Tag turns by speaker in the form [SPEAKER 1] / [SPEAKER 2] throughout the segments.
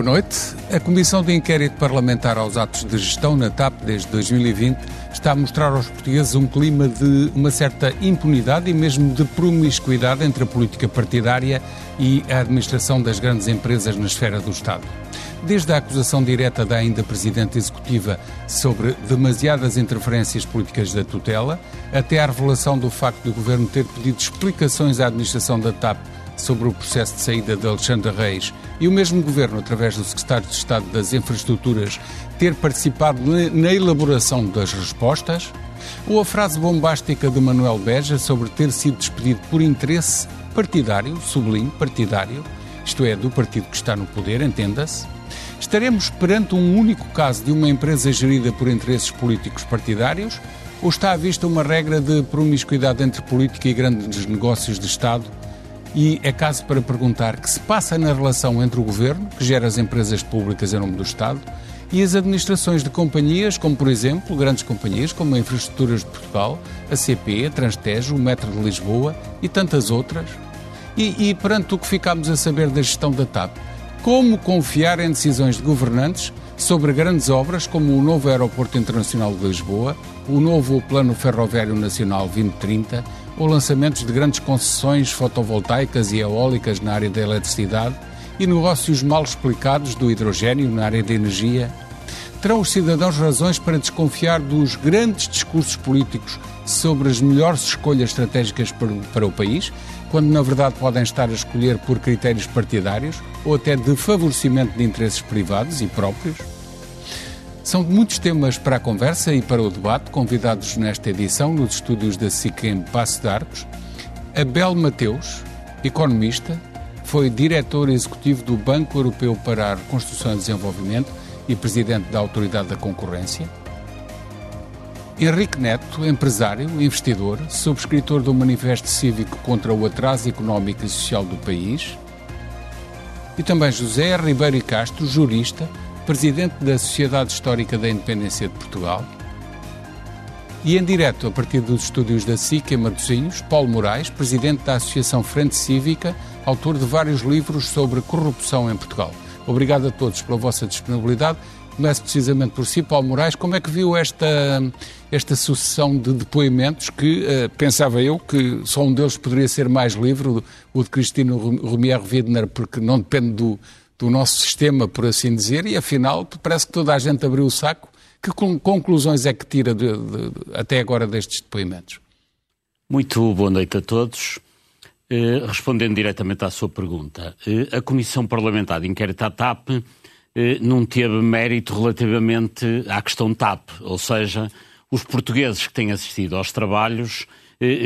[SPEAKER 1] Boa noite. A Comissão de Inquérito Parlamentar aos Atos de Gestão na TAP desde 2020 está a mostrar aos portugueses um clima de uma certa impunidade e mesmo de promiscuidade entre a política partidária e a administração das grandes empresas na esfera do Estado. Desde a acusação direta da ainda Presidente Executiva sobre demasiadas interferências políticas da tutela, até à revelação do facto do Governo ter pedido explicações à administração da TAP sobre o processo de saída de Alexandre Reis e o mesmo Governo, através do Secretário de Estado das Infraestruturas, ter participado na elaboração das respostas, ou a frase bombástica de Manuel Beja sobre ter sido despedido por interesse partidário, sublinho, partidário, isto é, do partido que está no poder, entenda-se, estaremos perante um único caso de uma empresa gerida por interesses políticos partidários? Ou está à vista uma regra de promiscuidade entre política e grandes negócios de Estado e é caso para perguntar que se passa na relação entre o governo, que gera as empresas públicas em nome do Estado, e as administrações de companhias, como por exemplo grandes companhias como a Infraestruturas de Portugal, a CP, a Transtejo, o Metro de Lisboa e tantas outras. E, e perante o que ficámos a saber da gestão da TAP, como confiar em decisões de governantes sobre grandes obras como o novo Aeroporto Internacional de Lisboa, o novo Plano Ferroviário Nacional 2030 ou lançamentos de grandes concessões fotovoltaicas e eólicas na área da eletricidade e negócios mal explicados do hidrogênio na área da energia? Terão os cidadãos razões para desconfiar dos grandes discursos políticos sobre as melhores escolhas estratégicas para o país, quando na verdade podem estar a escolher por critérios partidários ou até de favorecimento de interesses privados e próprios? São muitos temas para a conversa e para o debate, convidados nesta edição nos estúdios da SICEM Passo de Arcos, Abel Mateus, economista, foi diretor executivo do Banco Europeu para a Reconstrução e Desenvolvimento e presidente da Autoridade da Concorrência. Henrique Neto, empresário, investidor, subscritor do Manifesto Cívico contra o Atraso Económico e Social do País. E também José Ribeiro Castro, jurista, presidente da Sociedade Histórica da Independência de Portugal. E em direto, a partir dos estúdios da SIC em Matosinhos, Paulo Moraes, presidente da Associação Frente Cívica, autor de vários livros sobre corrupção em Portugal. Obrigado a todos pela vossa disponibilidade. Começo precisamente por si, Paulo Moraes. Como é que viu esta, esta sucessão de depoimentos que, uh, pensava eu, que só um deles poderia ser mais livre, o de Cristino Romier Widner, porque não depende do, do nosso sistema, por assim dizer, e afinal parece que toda a gente abriu o saco. Que conclusões é que tira de, de, até agora destes depoimentos?
[SPEAKER 2] Muito boa noite a todos. Eh, respondendo diretamente à sua pergunta, eh, a Comissão Parlamentar de Inquérito à TAP eh, não teve mérito relativamente à questão TAP, ou seja, os portugueses que têm assistido aos trabalhos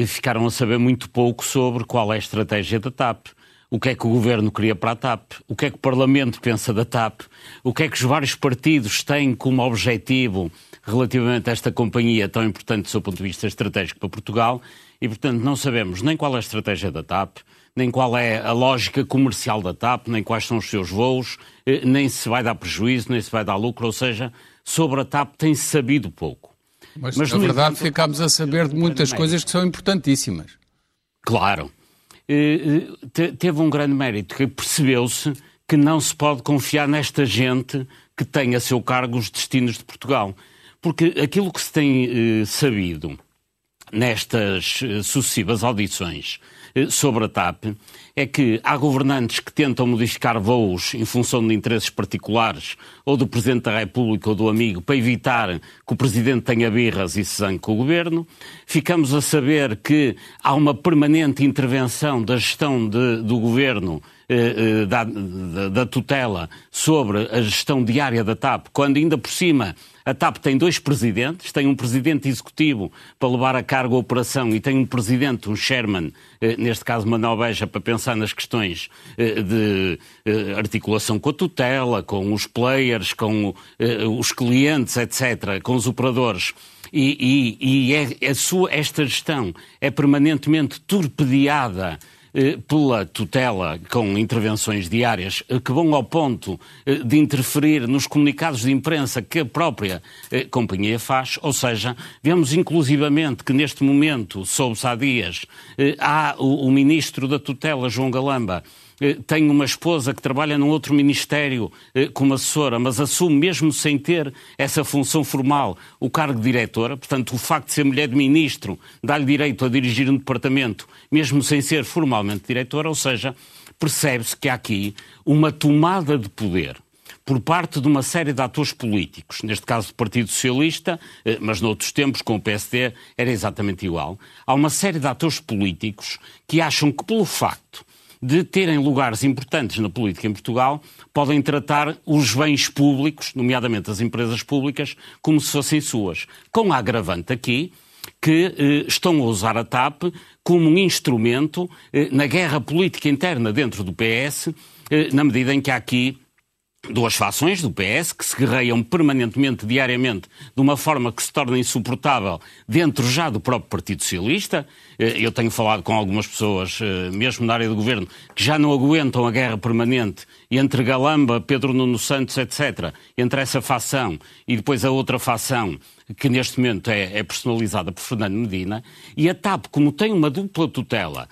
[SPEAKER 2] ficaram a saber muito pouco sobre qual é a estratégia da TAP o que é que o governo queria para a TAP, o que é que o Parlamento pensa da TAP, o que é que os vários partidos têm como objetivo relativamente a esta companhia tão importante do seu ponto de vista estratégico para Portugal e, portanto, não sabemos nem qual é a estratégia da TAP, nem qual é a lógica comercial da TAP, nem quais são os seus voos, eh, nem se vai dar prejuízo, nem se vai dar lucro, ou seja, sobre a TAP tem-se sabido pouco.
[SPEAKER 1] Mas, Mas na verdade, entanto, ficámos a saber de muitas coisas que são importantíssimas.
[SPEAKER 2] Claro. Eh, eh, teve um grande mérito, que percebeu-se que não se pode confiar nesta gente que tem a seu cargo os destinos de Portugal. Porque aquilo que se tem eh, sabido nestas sucessivas audições sobre a TAP é que há governantes que tentam modificar voos em função de interesses particulares ou do Presidente da República ou do amigo para evitar que o Presidente tenha birras e se zangue com o Governo. Ficamos a saber que há uma permanente intervenção da gestão de, do Governo eh, da, da, da, tutela sobre a gestão diária da TAP, quando ainda por cima a TAP tem dois presidentes, tem um presidente executivo para levar a cargo a operação e tem um presidente, um chairman, eh, neste caso Manuel Beja, para pensar nas questões eh, de articulação com a tutela, com os players, com os clientes, etc., com os operadores. E, e, e é, a sua, esta gestão é permanentemente torpedeada eh, pela tutela com intervenções diárias eh, que vão ao ponto eh, de interferir nos comunicados de imprensa que a própria companhia faz, ou seja, vemos inclusivamente que neste momento, soube-se há dias, há o ministro da tutela, João Galamba, eh, tenho uma esposa que trabalha num outro ministério eh, como assessora, mas assume mesmo sem ter essa função formal o cargo de diretora, portanto o facto de ser mulher de ministro dá-lhe direito a dirigir um departamento, mesmo sem ser formalmente diretora, ou seja, percebe-se que há aqui uma tomada de poder por parte de uma série de atores políticos, neste caso do Partido Socialista, eh, mas noutros tempos com o PSD era exatamente igual. Há uma série de atores políticos que acham que pelo facto de terem lugares importantes na política em Portugal, podem tratar os bens públicos, nomeadamente as empresas públicas, como se fossem suas. Com a agravante aqui que eh, estão a usar a TAP como um instrumento eh, na guerra política interna dentro do PS, eh, na medida em que há aqui duas fações do PS que se guerreiam permanentemente, diariamente, de uma forma que se torna insuportável dentro já do próprio Partido Socialista. Eh, eu tenho falado com algumas pessoas, eh, mesmo na área do governo, que já não aguentam a guerra permanente entre Galamba, Pedro Nuno Santos, etc., entre essa fação e depois a outra fação, que neste momento é, é personalizada por Fernando Medina, e a TAP, como tem uma dupla tutela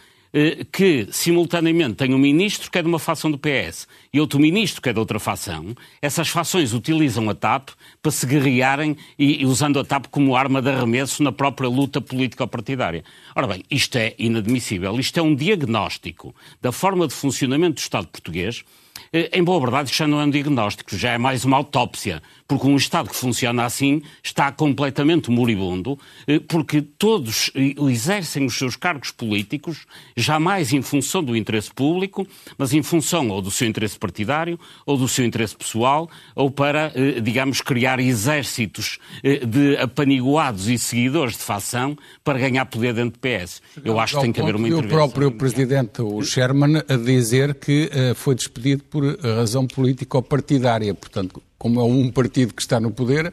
[SPEAKER 2] que, simultaneamente, tem um ministro que é de uma facção do PS e outro ministro que é de outra facção, essas fações utilizam a TAP para se guerrearem e, e usando a TAP como arma de arremesso na própria luta político-partidária. Ora bem, isto é inadmissível. Isto é um diagnóstico da forma de funcionamento do Estado português eh, em boa verdade, já não é um diagnóstico, já é mais uma autópsia, porque um Estado que funciona assim está completamente moribundo, eh, porque todos eh, exercem os seus cargos políticos jamais em função do interesse público, mas em função ou do seu interesse partidário, ou do seu interesse pessoal, ou para, digamos, criar exércitos de apaniguados e seguidores de facção para ganhar poder dentro do PS.
[SPEAKER 1] Eu acho que tem que haver uma intervenção. O próprio Presidente, o Sherman, a dizer que foi despedido por razão político-partidária. Portanto, como é um partido que está no poder,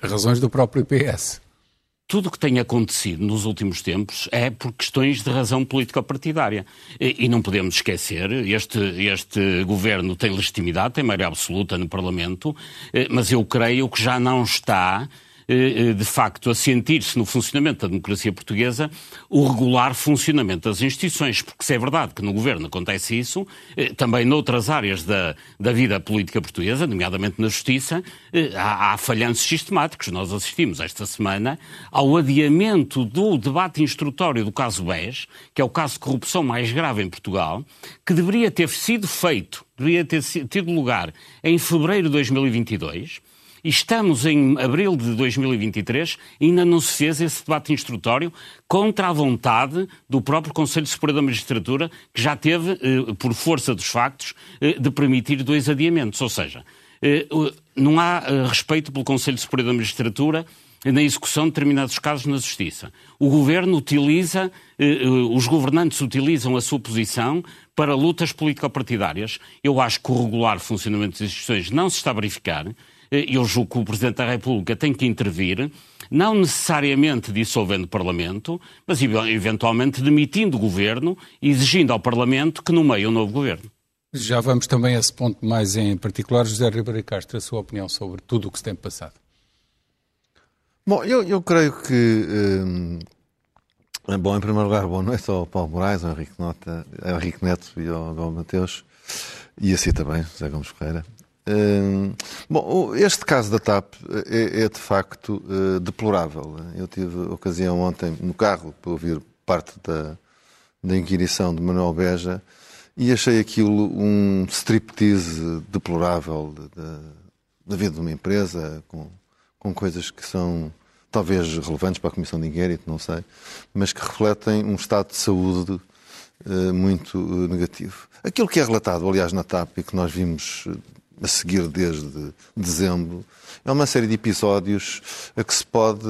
[SPEAKER 1] razões do próprio PS.
[SPEAKER 2] Tudo o que tem acontecido nos últimos tempos é por questões de razão político-partidária. E, e, não podemos esquecer, este, este governo tem legitimidade, tem maioria absoluta no Parlamento, eh, mas eu creio que já não está de facto, a sentir-se no funcionamento da democracia portuguesa o regular funcionamento das instituições, porque se é verdade que no governo acontece isso, eh, também noutras áreas da, da vida política portuguesa, nomeadamente na justiça, há, há falhanços sistemáticos. Nós assistimos esta semana ao adiamento do debate instrutório do caso BES, que é o caso de corrupção mais grave em Portugal, que deveria ter sido feito, deveria ter tido lugar em fevereiro de 2022 e estamos em abril de 2023 e ainda não se fez esse debate instrutório contra a vontade do próprio Conselho Superior da Magistratura, que já teve, eh, por força dos factos, eh, de permitir dois adiamentos. Ou seja, eh, não há respeito pelo Conselho Superior da Magistratura na execução de determinados casos na Justiça. O Governo utiliza, os governantes utilizam a sua posição para lutas político-partidárias. Eu acho que o regular funcionamento das instituições não se está a verificar. Eh, eu julgo que o Presidente da República tem que intervir, não necessariamente dissolvendo o Parlamento, mas eventualmente demitindo o Governo e exigindo ao Parlamento que nomeie um novo Governo.
[SPEAKER 1] Já vamos também a esse ponto mais em particular. José Ribeiro Castro, a sua opinião sobre tudo o que se tem passado.
[SPEAKER 3] Bom, eu, eu creio que. Hum, bom, em primeiro lugar, boa noite ao Paulo Moraes, ao Henrique, Nota, ao Henrique Neto e ao Gal Mateus, e a si também, José Gomes Ferreira. Hum, bom, este caso da TAP é, é de facto uh, deplorável. Eu tive ocasião ontem no carro para ouvir parte da, da inquirição de Manuel Beja e achei aquilo um striptease deplorável da vida de uma empresa, com, com coisas que são talvez relevantes para a Comissão de Inquérito, não sei, mas que refletem um estado de saúde muito negativo. Aquilo que é relatado, aliás, na TAP e que nós vimos a seguir desde dezembro, é uma série de episódios a que se pode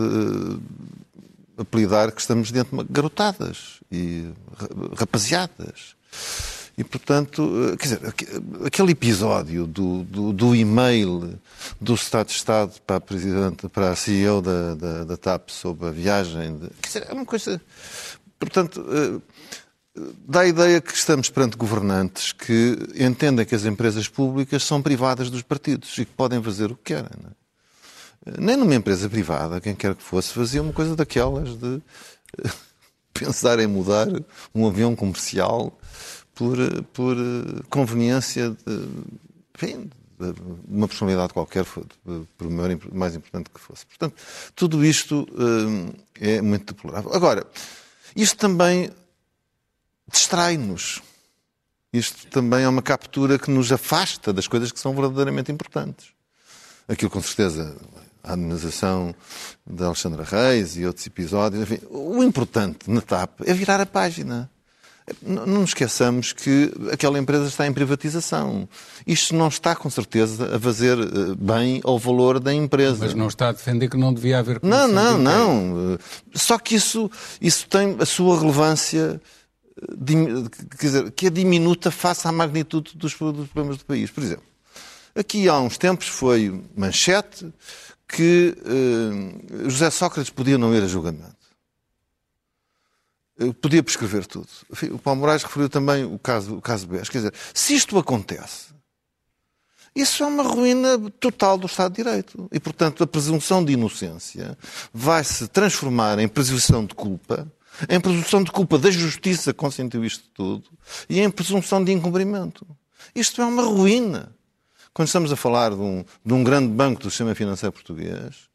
[SPEAKER 3] apelidar que estamos dentro de garotadas e rapaziadas. E, portanto, eh, quer dizer, aquele episódio do, do, do e-mail do Estado de Estado para a Presidente, para a CEO da, da, da TAP sobre a viagem, de, quer dizer, é uma coisa. Portanto, eh, dá a ideia que estamos perante governantes que entendem que as empresas públicas são privadas dos partidos e que podem fazer o que querem. É? Nem numa empresa privada, quem quer que fosse, fazia uma coisa daquelas de eh, pensar em mudar um avião comercial por, por conveniência de, enfim, de uma personalidade qualquer, por mais importante que fosse. Portanto, tudo isto eh, é muito deplorável. Agora, isto também distrai-nos. Isto também é uma captura que nos afasta das coisas que são verdadeiramente importantes. Aquilo, com certeza, a administração de Alexandra Reis e outros episódios. Enfim, o importante na TAP é virar a página. Não nos esqueçamos que aquela empresa está em privatização. Isto não está, com certeza, a fazer eh, bem ao valor da empresa.
[SPEAKER 1] Mas não está a defender que não devia haver
[SPEAKER 3] Não, não, não. Só que isso, isso tem a sua relevância, dizer, que é diminuta face à magnitude dos problemas do país. Por exemplo, aqui há uns tempos foi manchete que uh, José Sócrates podia não ir a julgamento. Eu podia prescrever tudo. O Paulo Moraes referiu também o caso, o caso BES. Quer dizer, se isto acontece, isso é uma ruína total do Estado de Direito. E, portanto, a presunção de inocência vai se transformar em presunção de culpa, em presunção de culpa da justiça que consentiu isto tudo e em presunção de incumprimento. Isto é uma ruína. Quando estamos a falar de um, de um grande banco do sistema financeiro português,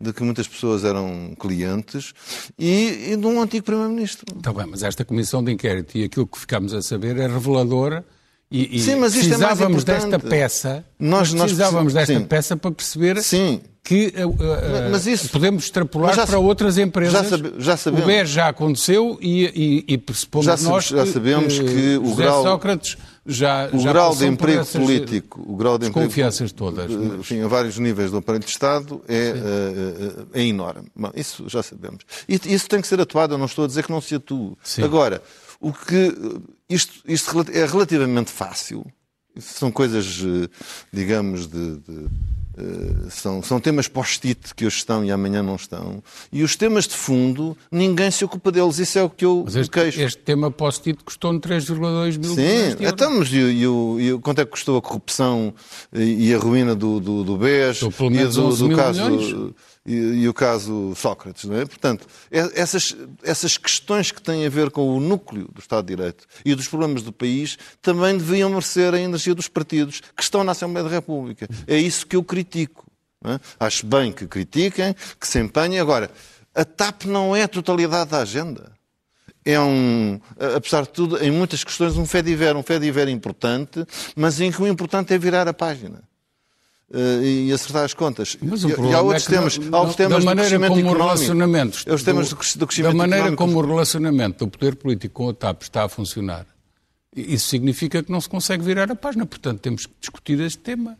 [SPEAKER 3] de que muitas pessoas eram clientes, e, e de um antigo Primeiro-Ministro.
[SPEAKER 1] Está bem, mas esta comissão de inquérito e aquilo que ficámos a saber é reveladora e, e
[SPEAKER 3] sim, mas isto
[SPEAKER 1] precisávamos
[SPEAKER 3] é
[SPEAKER 1] desta peça,
[SPEAKER 3] nós,
[SPEAKER 1] nós precisávamos desta
[SPEAKER 3] sim.
[SPEAKER 1] peça para perceber
[SPEAKER 3] sim.
[SPEAKER 1] que uh, uh,
[SPEAKER 3] isso,
[SPEAKER 1] podemos extrapolar
[SPEAKER 3] já,
[SPEAKER 1] para outras empresas.
[SPEAKER 3] Já, sabe, já sabemos.
[SPEAKER 1] O BES já aconteceu e, e, e pressupomos
[SPEAKER 3] já,
[SPEAKER 1] nós
[SPEAKER 3] já sabemos que, que o
[SPEAKER 1] José
[SPEAKER 3] grau,
[SPEAKER 1] Sócrates já,
[SPEAKER 3] o
[SPEAKER 1] já
[SPEAKER 3] grau de emprego político, o grau de
[SPEAKER 1] desconfianças emprego, todas,
[SPEAKER 3] mas... enfim, a vários níveis do aparelho de Estado é, uh, é enorme. Bom, isso já sabemos. E isso tem que ser atuado. Eu não estou a dizer que não se atue.
[SPEAKER 1] Sim.
[SPEAKER 3] Agora, o que isto, isto é relativamente fácil são coisas, digamos, de, de são, são temas post-it que hoje estão e amanhã não estão. E os temas de fundo, ninguém se ocupa deles. Isso é o que eu
[SPEAKER 1] Mas este,
[SPEAKER 3] queixo.
[SPEAKER 1] Este tema post-it custou-me 3,2 mil
[SPEAKER 3] Sim, mas e, e, e, quanto é que custou a corrupção e, a ruína do, do, do BES
[SPEAKER 1] e
[SPEAKER 3] do,
[SPEAKER 1] do
[SPEAKER 3] caso.
[SPEAKER 1] Milhões.
[SPEAKER 3] E, e, o caso Sócrates, não é? Portanto, essas, essas questões que têm a ver com o núcleo do Estado de Direito e dos problemas do país também deviam merecer a energia dos partidos que estão na Assembleia da República. É isso que eu critico. É? Acho bem que critiquem, que se empenhem. Agora, a TAP não é a totalidade da agenda. É um, apesar de tudo, em muitas questões, um fé diver, um fé diver importante, mas em que o importante é virar a página. Uh, e acertar as contas.
[SPEAKER 1] Mas o
[SPEAKER 3] e, e há outros
[SPEAKER 1] é
[SPEAKER 3] temas,
[SPEAKER 1] não,
[SPEAKER 3] há outros temas
[SPEAKER 1] da maneira como
[SPEAKER 3] económico.
[SPEAKER 1] relacionamentos
[SPEAKER 3] É os temas do, do crescimento
[SPEAKER 1] Da maneira
[SPEAKER 3] económico.
[SPEAKER 1] como o relacionamento do poder político com a TAP está a funcionar, isso significa que não se consegue virar a página. Portanto, temos que discutir este tema.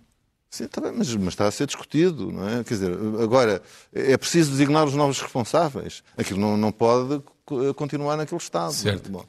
[SPEAKER 3] Sim, está bem, mas, mas, está a ser discutido, não é? Quer dizer, agora, é preciso designar os novos responsáveis. Aquilo não, não pode continuar naquele estado.
[SPEAKER 1] Certo.
[SPEAKER 3] Bom.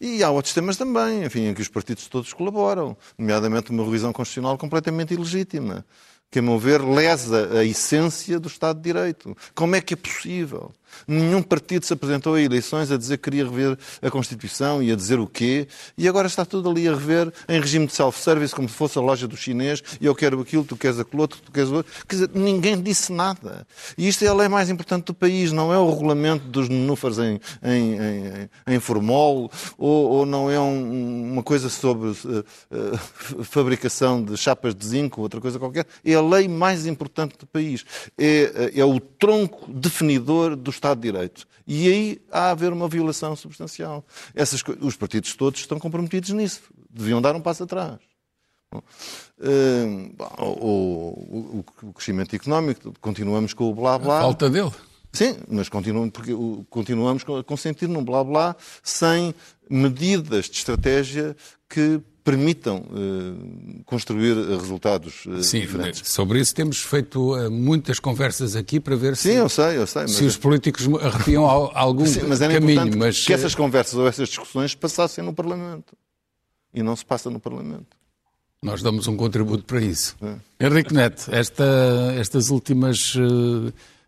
[SPEAKER 3] E há outros temas também, enfim, em que os partidos todos colaboram, nomeadamente uma revisão constitucional completamente ilegítima, que, a meu ver, lesa a essência do Estado de Direito. Como é que é possível? Nenhum partido se apresentou a eleições a dizer que queria rever a Constituição e a dizer o quê, e agora está tudo ali a rever em regime de self-service, como se fosse a loja do chinês, eu quero aquilo, tu queres aquilo outro, tu queres o outro. Quer dizer, ninguém disse nada. E isto é a lei mais importante do país, não é o regulamento dos nenúfares em, em, em, em formol, ou, ou, não é um, uma coisa sobre uh, uh, fabricação de chapas de zinco, outra coisa qualquer. É a lei mais importante do país. É, é o tronco definidor do Estado de Direito. E aí há a haver uma violação substancial. Essas, os partidos todos estão comprometidos nisso. Deviam dar um passo atrás. Uh, o, o, o, crescimento económico, continuamos com o blá blá.
[SPEAKER 1] A falta dele.
[SPEAKER 3] Sim, mas continuamos, porque continuamos a consentir num blá blá sem medidas de estratégia que permitam uh, construir resultados uh,
[SPEAKER 1] Sim,
[SPEAKER 3] diferentes.
[SPEAKER 1] Sobre isso temos feito uh, muitas conversas aqui para ver
[SPEAKER 3] Sim,
[SPEAKER 1] se,
[SPEAKER 3] eu sei, eu sei,
[SPEAKER 1] se os políticos arrepiam algum
[SPEAKER 3] Sim, mas era
[SPEAKER 1] caminho. Mas
[SPEAKER 3] que essas conversas ou essas discussões passassem no Parlamento. E não se passa no Parlamento.
[SPEAKER 1] Nós damos um contributo para isso. É. Henrique Neto, esta, estas últimas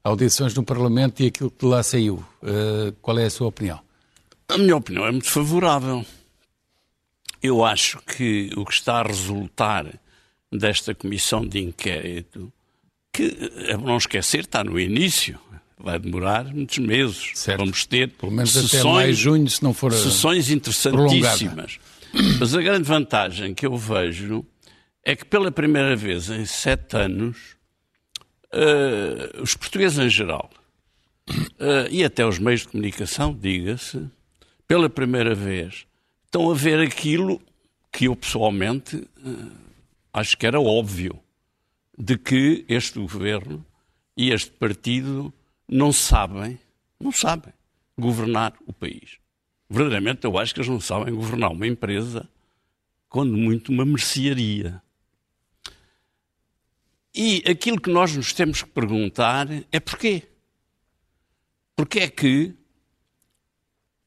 [SPEAKER 1] audições no Parlamento e aquilo que de lá saiu, qual é a sua opinião?
[SPEAKER 4] A minha opinião é muito favorável eu acho que o que está a resultar desta comissão de inquérito, que é bom não esquecer, está no início, vai demorar muitos meses.
[SPEAKER 1] Certo.
[SPEAKER 4] Vamos ter
[SPEAKER 1] Pelo menos sessões, até mais junho, se não for
[SPEAKER 4] sessões interessantíssimas. Prolongada. Mas a grande vantagem que eu vejo é que pela primeira vez em sete anos, uh, os portugueses em geral, uh, e até os meios de comunicação, diga-se, pela primeira vez, estão a ver aquilo que eu pessoalmente eh, acho que era óbvio, de que este governo e este partido não sabem, não sabem governar o país. Verdadeiramente eu acho que eles não sabem governar uma empresa, quando muito uma mercearia. E aquilo que nós nos temos que perguntar é porquê? Porquê é que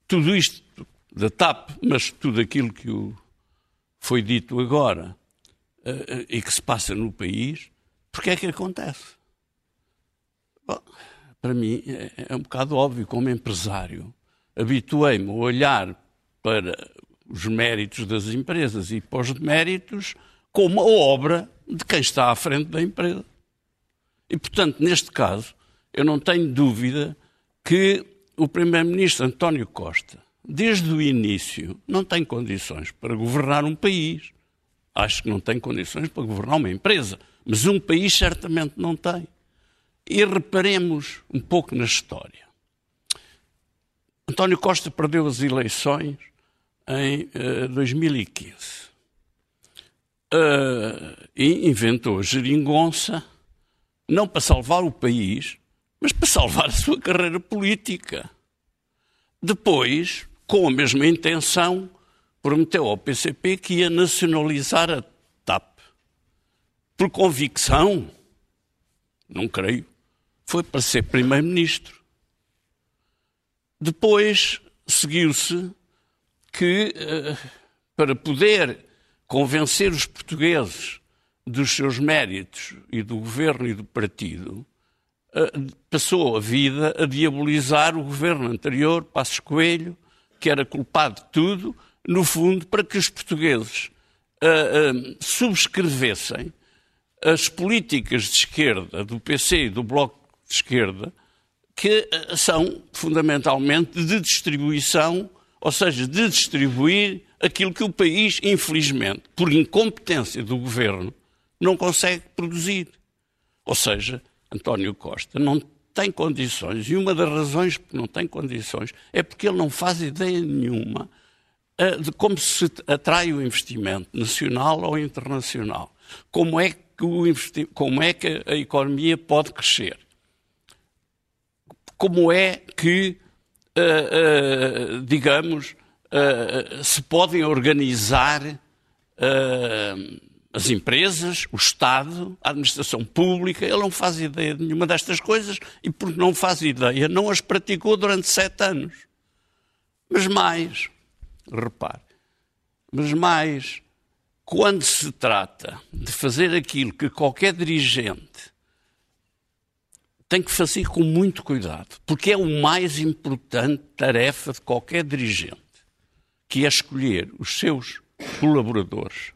[SPEAKER 4] tudo isto da TAP, mas tudo aquilo que foi dito agora uh, e que se passa no país, porque é que acontece? Bom, para mim é, é um bocado óbvio, como empresário. Habituei-me a olhar para os méritos das empresas e para os deméritos como a obra de quem está à frente da empresa. E, portanto, neste caso, eu não tenho dúvida que o Primeiro-Ministro António Costa desde o início, não tem condições para governar um país. Acho que não tem condições para governar uma empresa, mas um país certamente não tem. E reparemos um pouco na história. António Costa perdeu as eleições em uh, 2015. Uh, e inventou a geringonça, não para salvar o país, mas para salvar a sua carreira política. Depois, com a mesma intenção, prometeu ao PCP que ia nacionalizar a TAP. Por convicção, não creio, foi para ser primeiro-ministro. Depois seguiu-se que, eh, para poder convencer os portugueses dos seus méritos e do governo e do partido, eh, passou a vida a diabolizar o governo anterior, Passos Coelho, que era culpado de tudo, no fundo, para que os portugueses uh, uh, subscrevessem as políticas de esquerda do PC e do Bloco de Esquerda, que uh, são fundamentalmente de distribuição, ou seja, de distribuir aquilo que o país, infelizmente, por incompetência do governo, não consegue produzir. Ou seja, António Costa não tem condições, e uma das razões que não tem condições é porque ele não faz ideia nenhuma uh, de como se atrai o investimento nacional ou internacional. Como é que, o como é que a economia pode crescer? Como é que, uh, uh, digamos, se podem organizar as empresas, o Estado, a administração pública, ele não faz ideia de nenhuma destas coisas e, porque não faz ideia, não as praticou durante sete anos. Mas mais, repare, mas mais, quando se trata de fazer aquilo que qualquer dirigente tem que fazer com muito cuidado, porque é o mais importante tarefa de qualquer dirigente, que é escolher os seus colaboradores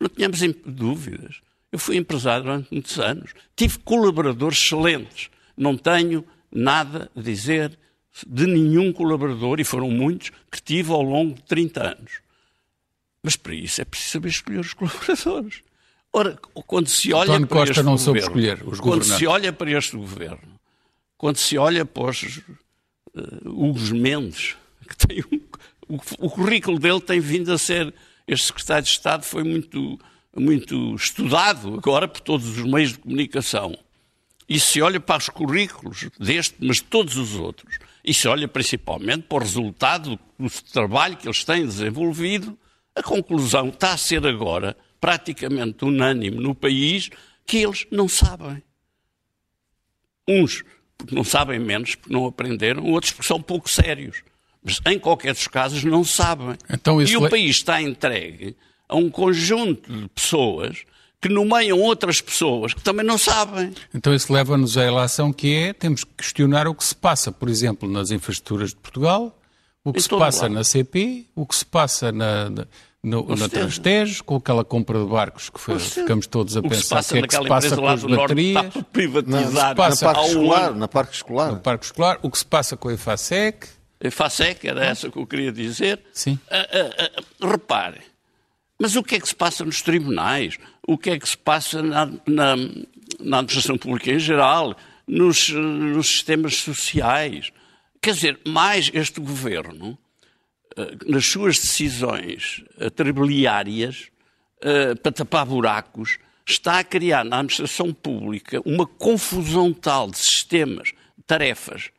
[SPEAKER 4] não tínhamos dúvidas. Eu fui empresário durante muitos anos. Tive colaboradores excelentes. Não tenho nada a dizer de nenhum colaborador, e foram muitos, que tive ao longo de 30 anos. Mas para isso é preciso saber escolher os colaboradores. Ora, quando se olha
[SPEAKER 1] António
[SPEAKER 4] para
[SPEAKER 1] Costa
[SPEAKER 4] este
[SPEAKER 1] não
[SPEAKER 4] governo,
[SPEAKER 1] escolher os
[SPEAKER 4] quando se olha para este governo, quando se olha para os uh, Hugo Mendes, que tem um, o, o currículo dele tem vindo a ser este secretário de Estado foi muito, muito estudado agora por todos os meios de comunicação. e se olha para os currículos deste, mas de todos os outros, e se olha principalmente para o resultado do trabalho que eles têm desenvolvido, a conclusão está a ser agora praticamente unânime no país que eles não sabem. Uns porque não sabem menos, porque não aprenderam, outros porque são pouco sérios. Mas em qualquer dos casos não sabem. Então, e o país está entregue a um conjunto de pessoas que nomeiam outras pessoas que também não sabem.
[SPEAKER 1] Então isso leva-nos à relação que é, temos que questionar o que se passa, por exemplo, nas infraestruturas de Portugal, o que em se passa lado. na CP, o que se passa na, na, no, na Transtejo, com aquela compra de barcos que foi, ficamos todos a pensar o que se passa, que é que se passa com as baterias.
[SPEAKER 4] Está privatizado.
[SPEAKER 3] Na, na, parque escolar, na parque escolar.
[SPEAKER 1] No parque escolar, o que se passa com a EFASEC.
[SPEAKER 4] A EFASEC, era essa que eu queria dizer.
[SPEAKER 1] Sim.
[SPEAKER 4] Uh, uh, uh, repare, mas o que é que se passa nos tribunais? O que é que se passa na, na, na administração pública em geral? Nos, nos sistemas sociais? Quer dizer, mais este governo, eh, nas suas decisões tribiliárias, eh, para tapar buracos, está a criar na administração pública uma confusão tal de sistemas, de tarefas,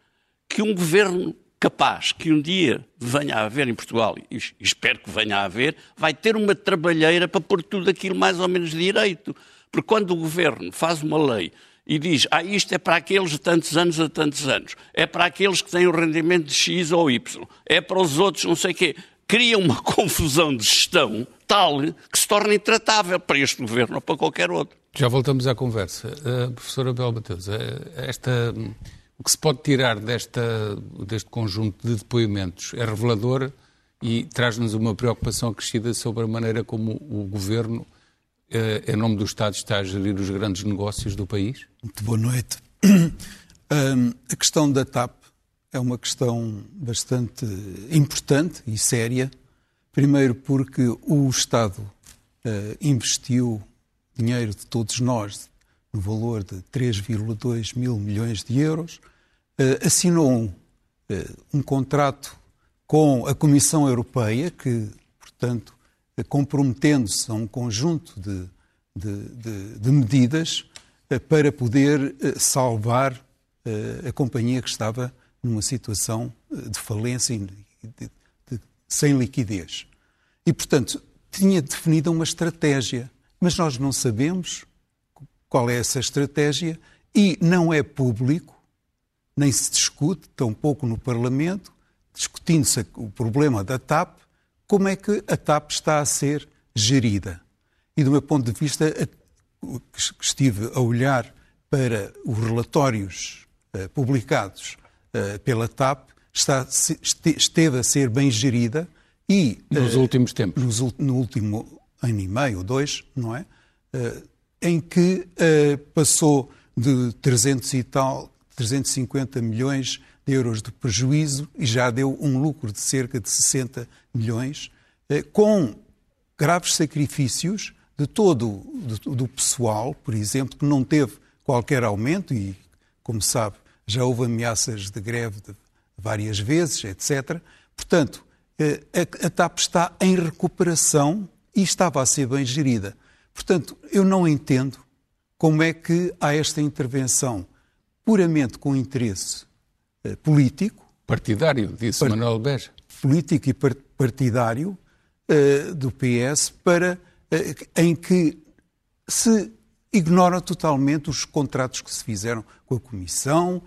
[SPEAKER 4] que um governo capaz que um dia venha a haver em Portugal, e espero que venha a haver, vai ter uma trabalheira para pôr tudo aquilo mais ou menos direito. Porque quando o governo faz uma lei e diz, ah, isto é para aqueles de tantos anos a tantos anos, é para aqueles que têm o rendimento de X ou Y, é para os outros não sei o quê, cria uma confusão de gestão tal que se torna intratável para este governo ou para qualquer outro.
[SPEAKER 1] Já voltamos à conversa. Uh, professora Bel Mateus, uh, esta o que se pode tirar desta, deste conjunto de depoimentos é revelador e traz-nos uma preocupação acrescida sobre a maneira como o governo, eh, em nome do Estado, está a gerir os grandes negócios do país?
[SPEAKER 5] Muito boa noite. Um, a questão da TAP é uma questão bastante importante e séria. Primeiro, porque o Estado uh, investiu dinheiro de todos nós, no valor de 3,2 mil milhões de euros, uh, assinou um, uh, um, contrato com a Comissão Europeia, que, portanto, uh, comprometendo-se a um conjunto de, de, de, de medidas para poder salvar a companhia que estava numa situação de falência e sem liquidez. E, portanto, tinha definido uma estratégia, mas nós não sabemos qual é essa estratégia e não é público, nem se discute, tampouco no Parlamento, discutindo-se o problema da TAP, como é que a TAP está a ser gerida. E do meu ponto de vista, que estive a olhar para os relatórios uh, publicados uh, pela TAP, está, esteve a ser bem gerida e...
[SPEAKER 1] Nos uh, últimos tempos.
[SPEAKER 5] Nos, no último ano e meio, ou dois, não é? Em que uh, passou de 300 e tal, 350 milhões de euros de prejuízo e já deu um lucro de cerca de 60 milhões, uh, com graves sacrifícios de todo do, do pessoal, por exemplo, que não teve qualquer aumento e, como sabe, já houve ameaças de greve de várias vezes, etc. Portanto, eh, a TAP está em recuperação e estava a ser bem gerida. Portanto, eu não entendo como é que há esta intervenção puramente com interesse eh, político.
[SPEAKER 1] Partidário, disse part Manuel Beja.
[SPEAKER 5] Político e partidário uh, do PS, para, uh, em que se ignora totalmente os contratos que se fizeram com a Comissão,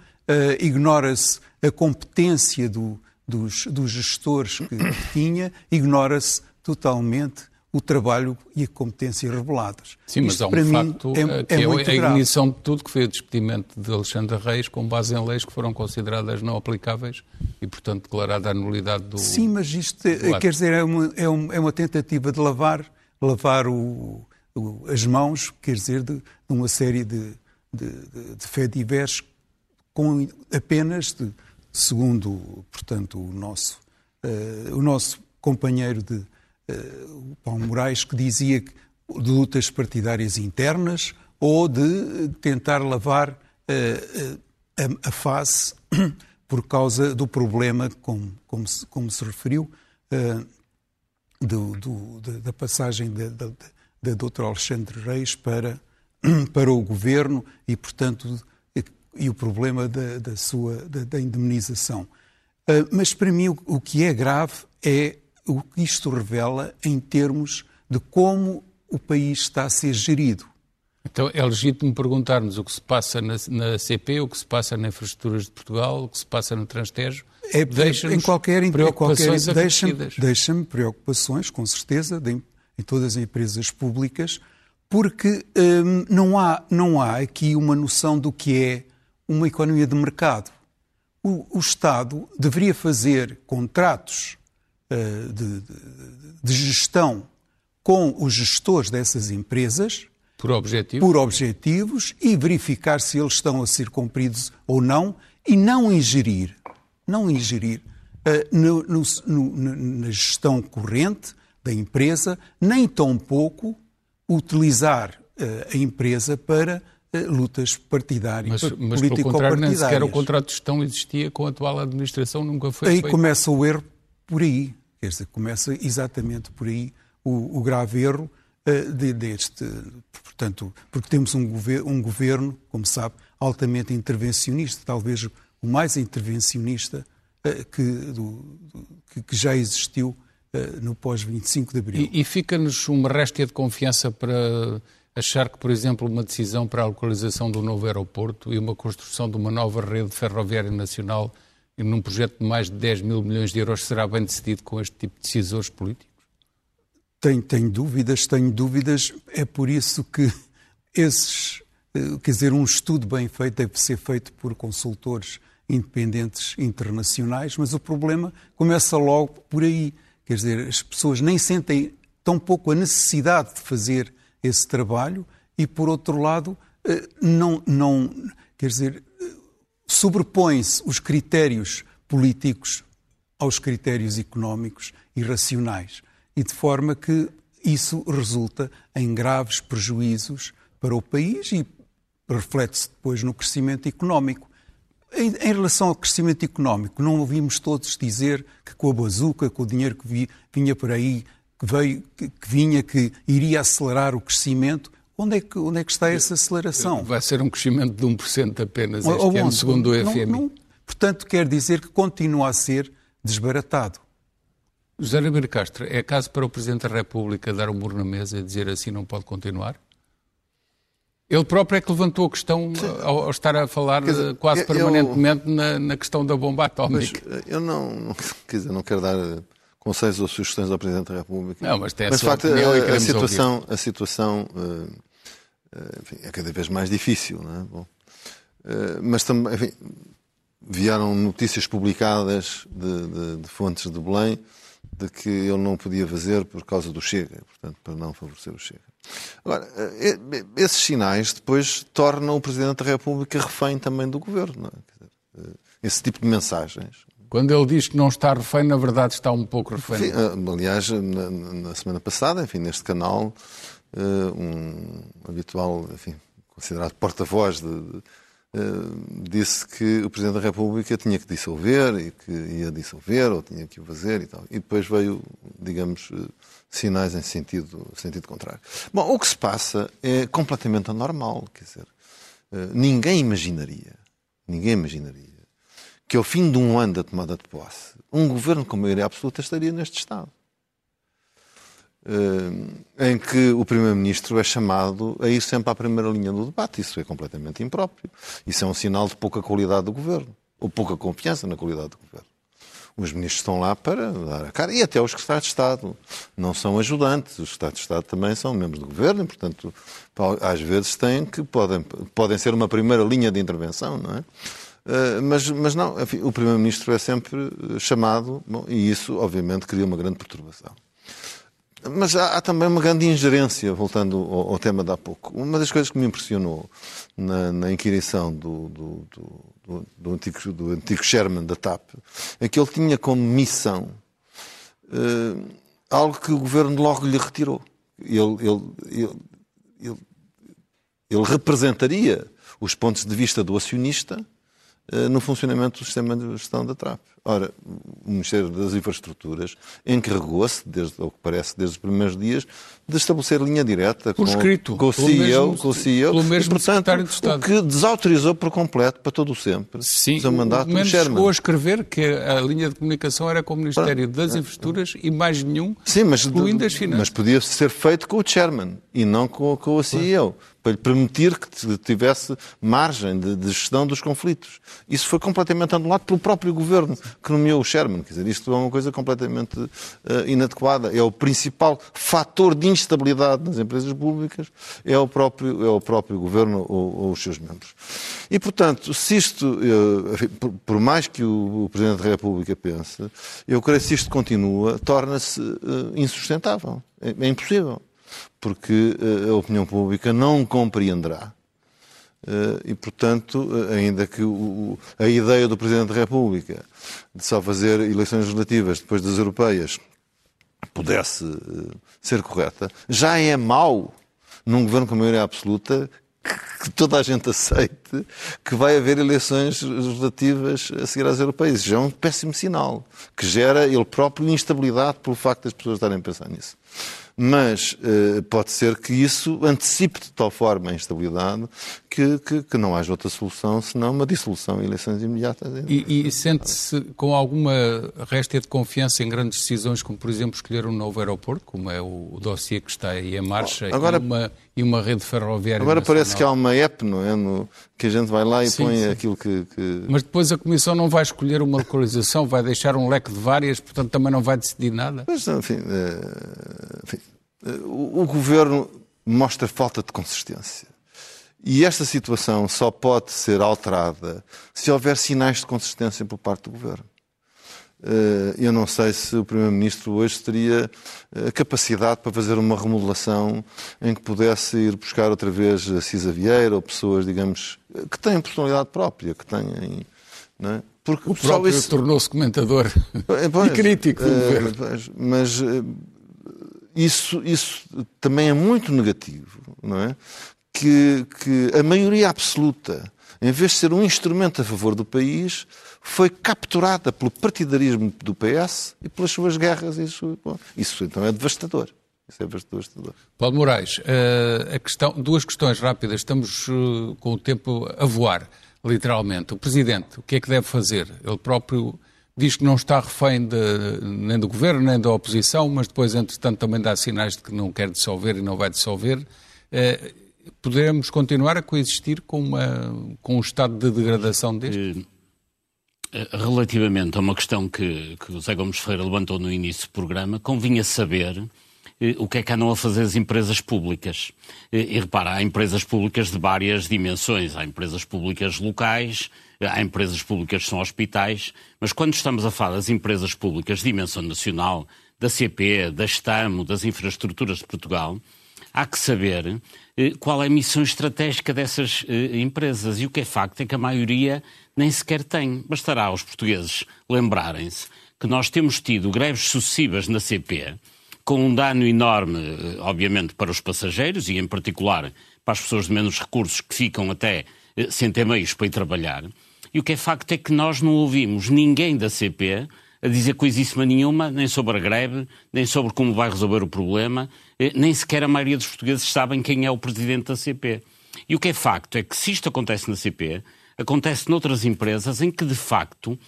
[SPEAKER 5] ignora-se a competência do, dos, dos, gestores que tinha, ignora-se totalmente o trabalho e a competência reveladas.
[SPEAKER 1] Sim, mas há um facto é, eh, que é, é a ignição de tudo, que foi o despedimento de Alexandre Reis com base em leis que foram consideradas não aplicáveis e, portanto, declarada a nulidade do
[SPEAKER 5] Sim, mas isto, é, quer dizer, é uma, é, uma, é uma tentativa de lavar, lavar o, o, as mãos, quer dizer, de, de uma série de, de, de, de fé diversos com apenas, de, segundo, portanto, o nosso, uh, o nosso companheiro de o Paulo Moraes, que dizia que de lutas partidárias internas ou de tentar lavar uh, a, a, face por causa do problema, como, como, se, como se referiu, do, do, da passagem da, doutora Alexandre Reis para, para o governo e, portanto, e o problema da, da sua da, da indemnização. Mas para mim o, o que é grave é o que isto revela em termos de como o país está a ser gerido.
[SPEAKER 1] Então é legítimo perguntarmos o que se passa na, na, CP, o que se passa na Infraestruturas de Portugal, o que se passa no Transtejo.
[SPEAKER 5] É, em qualquer, preocupações qualquer, deixa-me deixa preocupações, com certeza, de, em todas as empresas públicas, porque hum, não, há, não há aqui uma noção do que é uma economia de mercado. O, o Estado deveria fazer contratos de, de, de gestão com os gestores dessas empresas
[SPEAKER 1] por objetivos?
[SPEAKER 5] Por objetivos e verificar se eles estão a ser cumpridos ou não e não ingerir, não ingerir uh, no, no, no, na gestão corrente da empresa, nem tão pouco utilizar uh, a empresa para uh, lutas partidárias,
[SPEAKER 1] mas, mas político-partidárias. nem sequer o contrato de gestão existia com a atual administração, nunca foi
[SPEAKER 5] Aí
[SPEAKER 1] feito.
[SPEAKER 5] começa o erro por aí, quer dizer, começa exatamente por aí o, o grave erro de, deste. Portanto, porque temos um governo, um governo, como sabe, altamente intervencionista, talvez o mais intervencionista uh, que, do, que, que, já existiu uh, no pós-25 de Abril.
[SPEAKER 1] E, e fica-nos uma réstia de confiança para achar que, por exemplo, uma decisão para a localização do novo aeroporto e uma construção de uma nova rede ferroviária nacional num projeto de mais de 10 mil milhões de euros será bem decidido com este tipo de decisores políticos?
[SPEAKER 5] Tenho, tenho dúvidas, tenho dúvidas. É por isso que esses, eh, quer dizer, um estudo bem feito deve ser feito por consultores independentes internacionais, mas o problema começa logo por aí. Quer dizer, as pessoas nem sentem tão pouco a necessidade de fazer esse trabalho e, por outro lado, eh, não, não quer dizer, sobrepõem-se os critérios políticos aos critérios económicos e racionais e de forma que isso resulta em graves prejuízos para o país e reflete-se depois no crescimento económico. Em, em, relação ao crescimento económico, não ouvimos todos dizer que com a bazuca, com o dinheiro que vi, vinha por aí, que, veio, que, que, vinha, que iria acelerar o crescimento. Onde é, que, onde é que está essa aceleração?
[SPEAKER 1] Vai ser um crescimento de 1% apenas este ou, ano, segundo o FMI. Não, não,
[SPEAKER 5] portanto, quer dizer que continua a ser desbaratado.
[SPEAKER 1] José Ribeiro Castro, é caso para o Presidente da República dar um murro na mesa e dizer assim não pode continuar? Ele próprio é que levantou a questão ao, ao, estar a falar dizer, quase permanentemente eu, na, na, questão da bomba atómica.
[SPEAKER 3] Mas eu não, não, quer dizer, não quero dar conselhos ou sugestões ao Presidente da República.
[SPEAKER 1] Não, mas tem a
[SPEAKER 3] mas,
[SPEAKER 1] sua
[SPEAKER 3] facto, a, a, situação, a situação uh, enfim, é cada vez mais difícil. Não é? Bom, uh, mas também, enfim, vieram notícias publicadas de, de, de fontes de Belém de que ele não podia fazer por causa do Chega, portanto, para não favorecer o Chega. Agora, eh, eh, esses sinais depois tornam o Presidente da República refém também do Governo. É? Dizer, eh, esse tipo de mensagens.
[SPEAKER 1] Quando ele diz que não está refém, na verdade está um pouco refém.
[SPEAKER 3] Enfim, aliás, na, na, semana passada, enfim, neste canal, um habitual, enfim, considerado porta-voz de, Uh, disse que o Presidente da República tinha que dissolver e que ia dissolver ou tinha que o fazer e tal. E depois veio, digamos, uh, sinais em sentido, sentido contrário. Bom, o que se passa é completamente anormal. Quer dizer, uh, ninguém imaginaria, ninguém imaginaria que ao fim de um ano da tomada de posse, um governo com maioria absoluta estaria neste estado. Eh, em que o Primeiro-Ministro é chamado a ir sempre à primeira linha do debate. Isso é completamente impróprio. Isso é um sinal de pouca qualidade do governo, ou pouca confiança na qualidade do governo. Os ministros estão lá para dar a cara, e até os secretários de Estado. Não são ajudantes, os secretários de Estado também são membros do governo, e, portanto, às vezes têm que, podem, podem ser uma primeira linha de intervenção, não é? Uh, mas, mas não, enfim, o Primeiro-Ministro é sempre chamado, bom, e isso, obviamente, cria uma grande perturbação. Mas há, há, também uma grande ingerência, voltando ao, ao, tema de há pouco. Uma das coisas que me impressionou na, na inquirição do, do, do, do, antigo, do antigo Sherman da TAP é que ele tinha como missão uh, algo que o governo logo lhe retirou. Ele, ele, ele, ele, ele representaria os pontos de vista do acionista no funcionamento do sistema de gestão da TRAP. Ora, o Ministério das Infraestruturas encarregou-se, desde o que parece, desde os primeiros dias, de estabelecer linha direta
[SPEAKER 1] por
[SPEAKER 3] com,
[SPEAKER 1] escrito,
[SPEAKER 3] com o CEO, com o CEO
[SPEAKER 1] pelo mesmo
[SPEAKER 3] e, portanto,
[SPEAKER 1] secretário de Estado.
[SPEAKER 3] o que desautorizou por completo, para todo o sempre,
[SPEAKER 1] Sim,
[SPEAKER 3] o seu mandato
[SPEAKER 1] o
[SPEAKER 3] do Sherman.
[SPEAKER 1] chegou a escrever que a linha de comunicação era com o Ministério das Infraestruras e mais nenhum,
[SPEAKER 3] Sim, mas,
[SPEAKER 1] incluindo as finanças.
[SPEAKER 3] mas podia ser feito com o chairman e não com, com o CEO, para lhe permitir que tivesse margem de, de, gestão dos conflitos. Isso foi completamente anulado pelo próprio governo que nomeou o chairman. Quer dizer, isto é uma coisa completamente uh, inadequada. É o principal fator de instabilidade nas empresas públicas, é o próprio, é o próprio governo ou, ou os seus membros. E, portanto, se isto, uh, por, por, mais que o, o, Presidente da República pense, eu creio que se isto continua, torna-se uh, insustentável. É, é impossível porque a opinião pública não compreenderá. E, portanto, ainda que a ideia do Presidente da República de só fazer eleições legislativas depois das europeias pudesse ser correta, já é mau num governo com maioria absoluta que toda a gente aceite que vai haver eleições legislativas a seguir às europeias. Já é um péssimo sinal, que gera ele próprio instabilidade pelo facto das pessoas estarem a pensar nisso mas uh, pode ser que isso antecipe de tal forma a instabilidade que, que, que, não haja outra solução senão uma dissolução e eleições imediatas.
[SPEAKER 1] E, e sente-se com alguma resta de confiança em grandes decisões, como por exemplo escolher um novo aeroporto, como é o, o dossiê que está aí em marcha, agora, e, uma, e uma rede ferroviária
[SPEAKER 3] Agora
[SPEAKER 1] nacional.
[SPEAKER 3] parece que há uma app, não é? No, que a gente vai lá e sim, põe sim. aquilo que, que,
[SPEAKER 1] Mas depois a Comissão não vai escolher uma localização, vai deixar um leque de várias, portanto também não vai decidir nada?
[SPEAKER 3] Mas, enfim, uh, enfim o, o governo mostra falta de consistência. E esta situação só pode ser alterada se houver sinais de consistência por parte do governo. Eu não sei se o Primeiro-Ministro hoje teria a capacidade para fazer uma remodelação em que pudesse ir buscar outra vez a Cisa Vieira ou pessoas, digamos, que têm personalidade própria, que têm. Não é?
[SPEAKER 1] Porque o próprio isso... tornou-se comentador pois, e crítico.
[SPEAKER 3] Uh, pois, mas isso, isso também é muito negativo, não é? Que, que a maioria absoluta, em vez de ser um instrumento a favor do país, foi capturada pelo partidarismo do PS e pelas suas guerras. Isso, bom, isso então é devastador. Isso é devastador.
[SPEAKER 1] Paulo Moraes, uh, a questão, duas questões rápidas. Estamos uh, com o tempo a voar, literalmente. O Presidente, o que é que deve fazer? Ele próprio diz que não está refém de, nem do governo nem da oposição, mas depois, entretanto, também dá sinais de que não quer dissolver e não vai dissolver. Eh, poderemos continuar a coexistir com, uma, com um estado de degradação deste?
[SPEAKER 2] Eh, relativamente a uma questão que, que o Zé Gomes Ferreira levantou no início do programa, convinha saber eh, o que é que andam a fazer as empresas públicas. E repara, há empresas públicas de várias dimensões. Há empresas públicas locais, há empresas públicas que são hospitais, mas quando estamos a falar das empresas públicas de dimensão nacional, da CP, da STAMO, das infraestruturas de Portugal, há que saber eh, qual é a missão estratégica dessas eh, empresas. E o que é facto é que a maioria nem sequer tem. Bastará aos portugueses lembrarem-se que nós temos tido greves sucessivas na CP, com um dano enorme, eh, obviamente, para os passageiros e, em particular, para as pessoas de menos recursos que ficam até sem ter meios para ir trabalhar. E o que é facto é que nós não ouvimos ninguém da CP a dizer coisíssima nenhuma, nem sobre a greve, nem sobre como vai resolver o problema, eh, nem sequer a maioria dos portugueses sabem quem é o presidente da CP. E o que é facto é que se isto acontece na CP, acontece noutras empresas em que, de facto,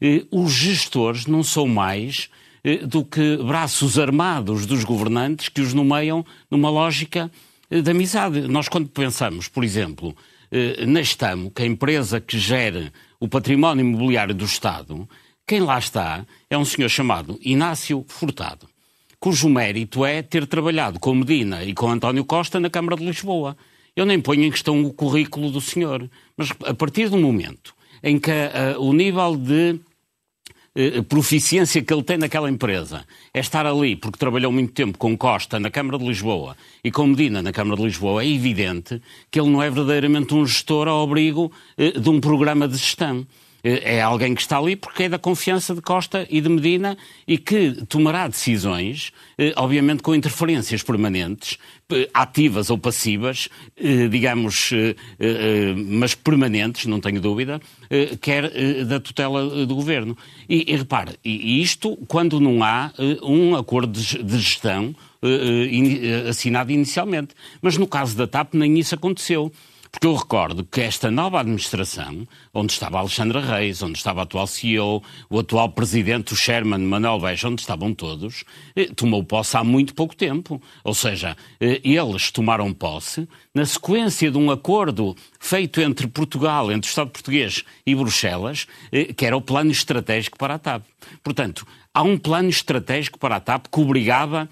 [SPEAKER 2] eh, os gestores não são mais eh, do que braços armados dos governantes que os nomeiam numa lógica de amizade. Nós, quando pensamos, por exemplo, na Estamo, que é a empresa que gera o património imobiliário do Estado, quem lá está é um senhor chamado Inácio Furtado, cujo mérito é ter trabalhado com Medina e com António Costa na Câmara de Lisboa. Eu nem ponho em questão o currículo do senhor, mas a partir do momento em que uh, o nível de eh, proficiência que ele tem naquela empresa é estar ali porque trabalhou muito tempo com Costa na Câmara de Lisboa e com Medina na Câmara de Lisboa, é evidente que ele não é verdadeiramente um gestor ao abrigo eh, de um programa de gestão. Eh, é alguém que está ali porque é da confiança de Costa e de Medina e que tomará decisões, eh, obviamente com interferências permanentes, eh, ativas ou passivas, digamos, mas permanentes, não tenho dúvida, quer da tutela do governo. E, e repare, isto quando não há um acordo de gestão assinado inicialmente. Mas no caso da TAP nem isso aconteceu. Porque eu recordo que esta nova administração, onde estava Alexandra Reis, onde estava o atual CEO, o atual presidente, o Sherman, Manuel Beja, onde estavam todos, eh, tomou posse há muito pouco tempo. Ou seja, eh, eles tomaram posse na sequência de um acordo feito entre Portugal, entre o Estado português e Bruxelas, eh, que era o plano estratégico para a TAP. Portanto, há um plano estratégico para a TAP que obrigava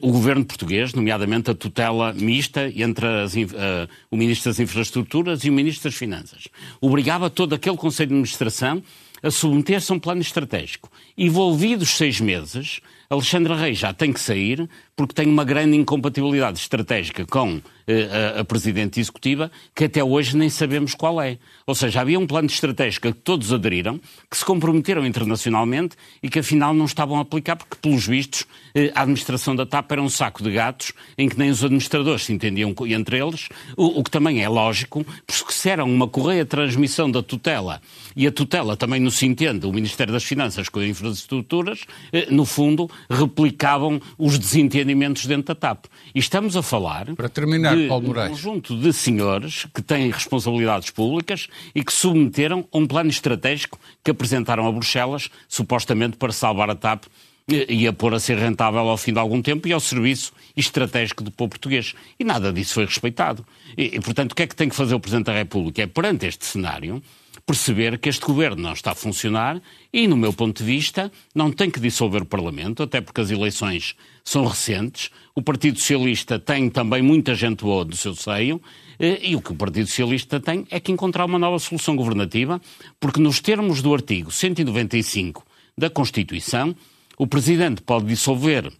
[SPEAKER 2] o governo português, nomeadamente a tutela mista entre as, uh, o Ministro das Infraestruturas e o Ministro das Finanças. Obrigava todo aquele Conselho de Administração a submeter-se a um plano estratégico. Envolvidos seis meses, Alexandre Reis já tem que sair porque tem uma grande incompatibilidade estratégica com eh, a, a Presidente Executiva que até hoje nem sabemos qual é. Ou seja, havia um plano estratégico a que todos aderiram, que se comprometeram internacionalmente e que afinal não estavam a aplicar porque, pelos vistos, eh, a administração da TAP era um saco de gatos em que nem os administradores se entendiam entre eles, o, o que também é lógico, porque se era uma correia de transmissão da tutela e a tutela também não se entende, o Ministério das Finanças com as infraestruturas, eh, no fundo, replicavam os desentendimentos dentro da TAP. E estamos a falar
[SPEAKER 1] Para terminar,
[SPEAKER 2] de
[SPEAKER 1] Paulo Moraes.
[SPEAKER 2] um conjunto de senhores que têm responsabilidades públicas e que submeteram a um plano estratégico que apresentaram a Bruxelas, supostamente para salvar a TAP e a pôr a ser rentável ao fim de algum tempo e ao serviço estratégico do povo português. E nada disso foi respeitado. E, portanto, o que é que tem que fazer o Presidente da República? É, perante este cenário, perceber que este governo não está a funcionar e, no meu ponto de vista, não tem que dissolver o Parlamento, até porque as eleições são recentes. O Partido Socialista tem também muita gente boa do seu seio. Eh, e o que o Partido Socialista tem é que encontrar uma nova solução governativa, porque nos termos do artigo 195 da Constituição, o Presidente pode dissolver,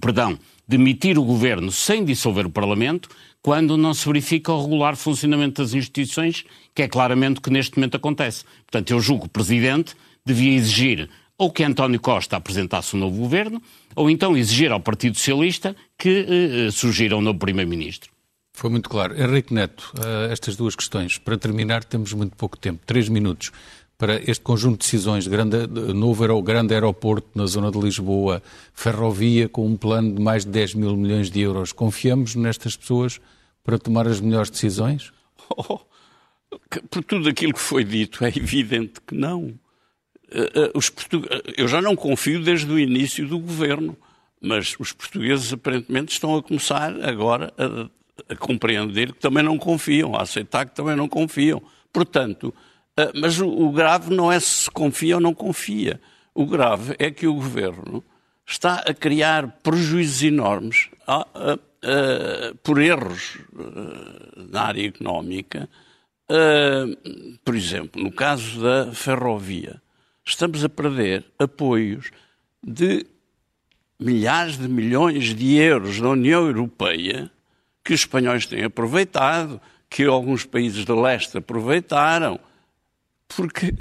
[SPEAKER 2] perdão, demitir o Governo sem dissolver o Parlamento, quando não se verifica o regular funcionamento das instituições, que é claramente o que neste momento acontece. Portanto, eu julgo que o Presidente devia exigir ou que António Costa apresentasse um novo governo, ou então exigir ao Partido Socialista que eh, surgira um novo Primeiro-Ministro.
[SPEAKER 1] Foi muito claro. Henrique Neto, uh, estas duas questões. Para terminar, temos muito pouco tempo, três minutos, para este conjunto de decisões, de grande, de novo grande aeroporto na zona de Lisboa, ferrovia com um plano de mais de 10 mil milhões de euros. Confiamos nestas pessoas para tomar as melhores decisões? Oh,
[SPEAKER 4] por tudo aquilo que foi dito, é evidente que não. Eh, eh, Portug... Eu já não confio desde o início do governo, mas os portugueses aparentemente estão a começar agora a, a compreender que também não confiam, a aceitar que também não confiam. Portanto, eh, mas o, grave não é se confia ou não confia. O grave é que o governo está a criar prejuízos enormes a, a, uh, por erros na área económica, por exemplo, no caso da ferrovia, estamos a perder apoios de milhares de milhões de euros da União Europeia que os espanhóis têm aproveitado, que alguns países do leste aproveitaram, porque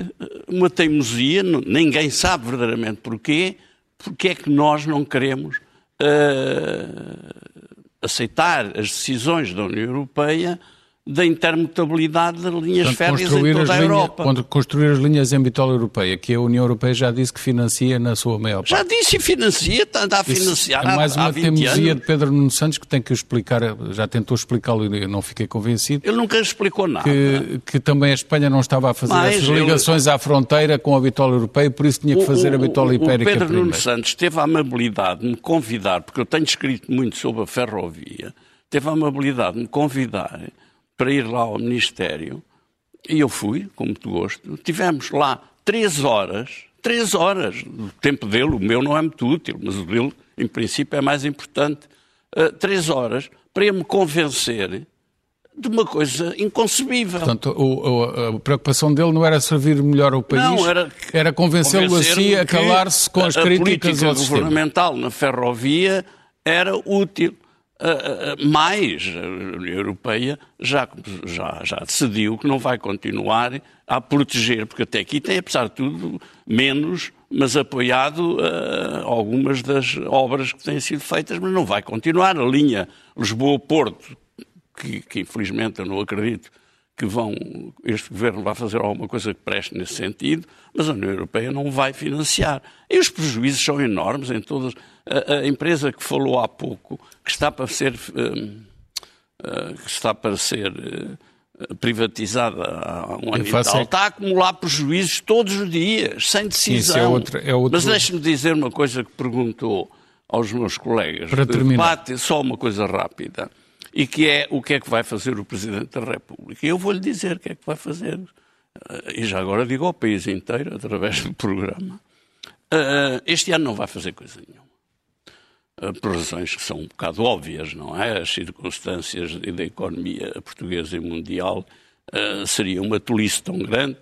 [SPEAKER 4] uma teimosia, ninguém sabe verdadeiramente porquê, porque é que nós não queremos uh, aceitar as decisões da União Europeia da intermutabilidade das linhas Portanto, férreas em toda a Europa.
[SPEAKER 1] Linha, construir as linhas em bitola europeia, que a União Europeia já disse que financia na sua maior parte.
[SPEAKER 4] Já disse e financia, está a financiar
[SPEAKER 1] é mais
[SPEAKER 4] há,
[SPEAKER 1] uma teimosia de Pedro Nuno Santos que tem que explicar, já tentou explicá-lo e não fiquei convencido.
[SPEAKER 4] Ele nunca explicou nada.
[SPEAKER 1] Que, que também a Espanha não estava a fazer Mas essas ligações ele... à fronteira com a bitola europeia, por isso tinha que fazer
[SPEAKER 4] o,
[SPEAKER 1] a bitola ibérica
[SPEAKER 4] O Pedro
[SPEAKER 1] primeiro.
[SPEAKER 4] Nuno Santos teve a amabilidade de me convidar, porque eu tenho escrito muito sobre a ferrovia, teve a amabilidade de me convidar para ir lá ao Ministério e eu fui, com muito gosto. Tivemos lá três horas, três horas. O tempo dele, o meu não é muito útil, mas o dele, em princípio, é mais importante. Uh, três horas para ele me convencer de uma coisa inconcebível.
[SPEAKER 1] Portanto, o, o, a preocupação dele não era servir melhor ao país, não, era, era convencê-lo assim a calar-se com as
[SPEAKER 4] a
[SPEAKER 1] críticas
[SPEAKER 4] a política governamental na ferrovia era útil. Mais, a União Europeia já, já, já decidiu que não vai continuar a proteger, porque até aqui tem, apesar de tudo, menos, mas apoiado uh, algumas das obras que têm sido feitas, mas não vai continuar. A linha Lisboa-Porto, que, que infelizmente eu não acredito que vão, este governo vai fazer alguma coisa que preste nesse sentido, mas a União Europeia não vai financiar. E os prejuízos são enormes em todas. A, a empresa que falou há pouco, que está para ser, uh, uh, que está para ser uh, privatizada há um ano e tal, está a acumular prejuízos todos os dias, sem decisão.
[SPEAKER 1] Isso é outra, é outra...
[SPEAKER 4] Mas deixe-me dizer uma coisa que perguntou aos meus colegas.
[SPEAKER 1] Para terminar.
[SPEAKER 4] Debate, só uma coisa rápida e que é o que é que vai fazer o Presidente da República. E eu vou-lhe dizer o que é que vai fazer. Uh, e já agora digo ao país inteiro, através do programa. Uh, este ano não vai fazer coisa nenhuma. Por razões que são um bocado óbvias, não é? As circunstâncias da economia portuguesa e mundial seria uma tolice tão grande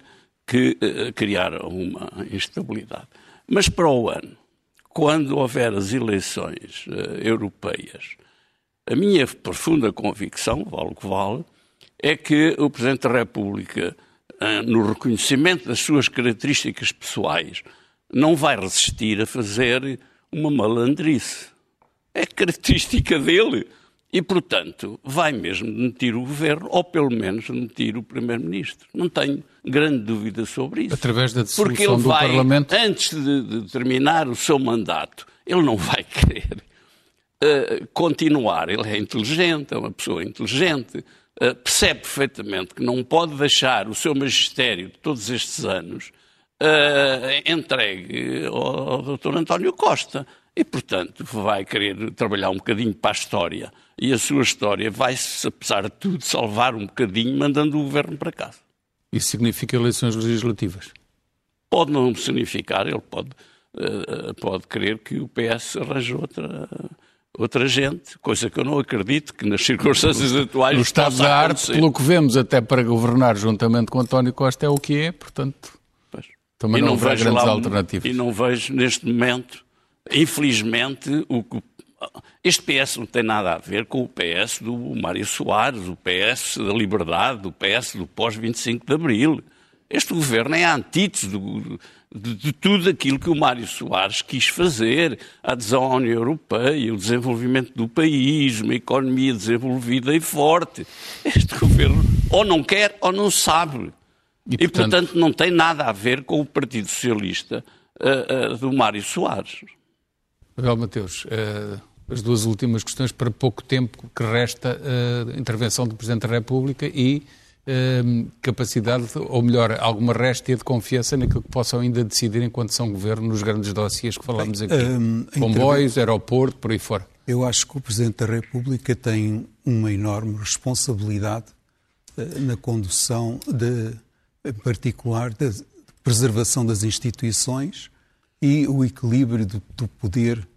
[SPEAKER 4] que criar uma instabilidade. Mas para o ano, quando houver as eleições europeias, a minha profunda convicção, vale o que vale, é que o Presidente da República, eh, no reconhecimento das suas características pessoais, não vai resistir a fazer uma malandrice. É característica dele. E, portanto, vai mesmo demitir o governo, ou pelo menos demitir o Primeiro-Ministro. Não tenho grande dúvida sobre isso.
[SPEAKER 1] Através da dissolução
[SPEAKER 4] Porque ele
[SPEAKER 1] do
[SPEAKER 4] vai,
[SPEAKER 1] Parlamento?
[SPEAKER 4] antes de, de terminar o seu mandato, ele não vai querer uh, continuar. Ele é inteligente, é uma pessoa inteligente, uh, percebe perfeitamente que não pode deixar o seu magistério de todos estes anos uh, entregue ao, ao Dr. António Costa. E, portanto, vai querer trabalhar um bocadinho para a história. E a sua história vai-se, apesar de tudo, salvar um bocadinho, mandando o governo para casa.
[SPEAKER 1] Isso significa eleições legislativas?
[SPEAKER 4] Pode não significar, ele pode, uh, pode querer que o PS arranje outra, outra gente, coisa que eu não acredito que nas circunstâncias atuais.
[SPEAKER 1] No estado da arte, pelo que vemos, até para governar juntamente com António Costa é o que é, portanto,
[SPEAKER 4] Pois.
[SPEAKER 1] também
[SPEAKER 4] E
[SPEAKER 1] não, haverá
[SPEAKER 4] vejo
[SPEAKER 1] grandes
[SPEAKER 4] lá
[SPEAKER 1] alternativas.
[SPEAKER 4] E não vejo neste momento, infelizmente, o que. Este PS não tem nada a ver com o PS do Mário Soares, o PS da Liberdade, o PS do pós-25 de Abril. Este governo é a antítese do- de, de tudo aquilo que o Mário Soares quis fazer. A adesão à União Europeia, o desenvolvimento do país, uma economia desenvolvida e forte. Este governo ou não quer ou não sabe.
[SPEAKER 1] E,
[SPEAKER 4] E,
[SPEAKER 1] portanto-
[SPEAKER 4] portanto, não tem nada a ver com o Partido Socialista ah, ah, do Mário Soares.
[SPEAKER 1] Abel Mateus, eh, as duas últimas questões para pouco tempo que resta intervenção do Presidente da República e eh, capacidade, ou melhor, alguma réstia de confiança naquilo que possam ainda decidir enquanto são governo nos grandes dossiês que falamos aqui.
[SPEAKER 5] hum,
[SPEAKER 1] Comboios, aeroporto, por aí fora.
[SPEAKER 5] Eu acho que o Presidente da República tem uma enorme responsabilidade eh, na condução, de, em particular, da preservação das instituições e o equilíbrio do, do poder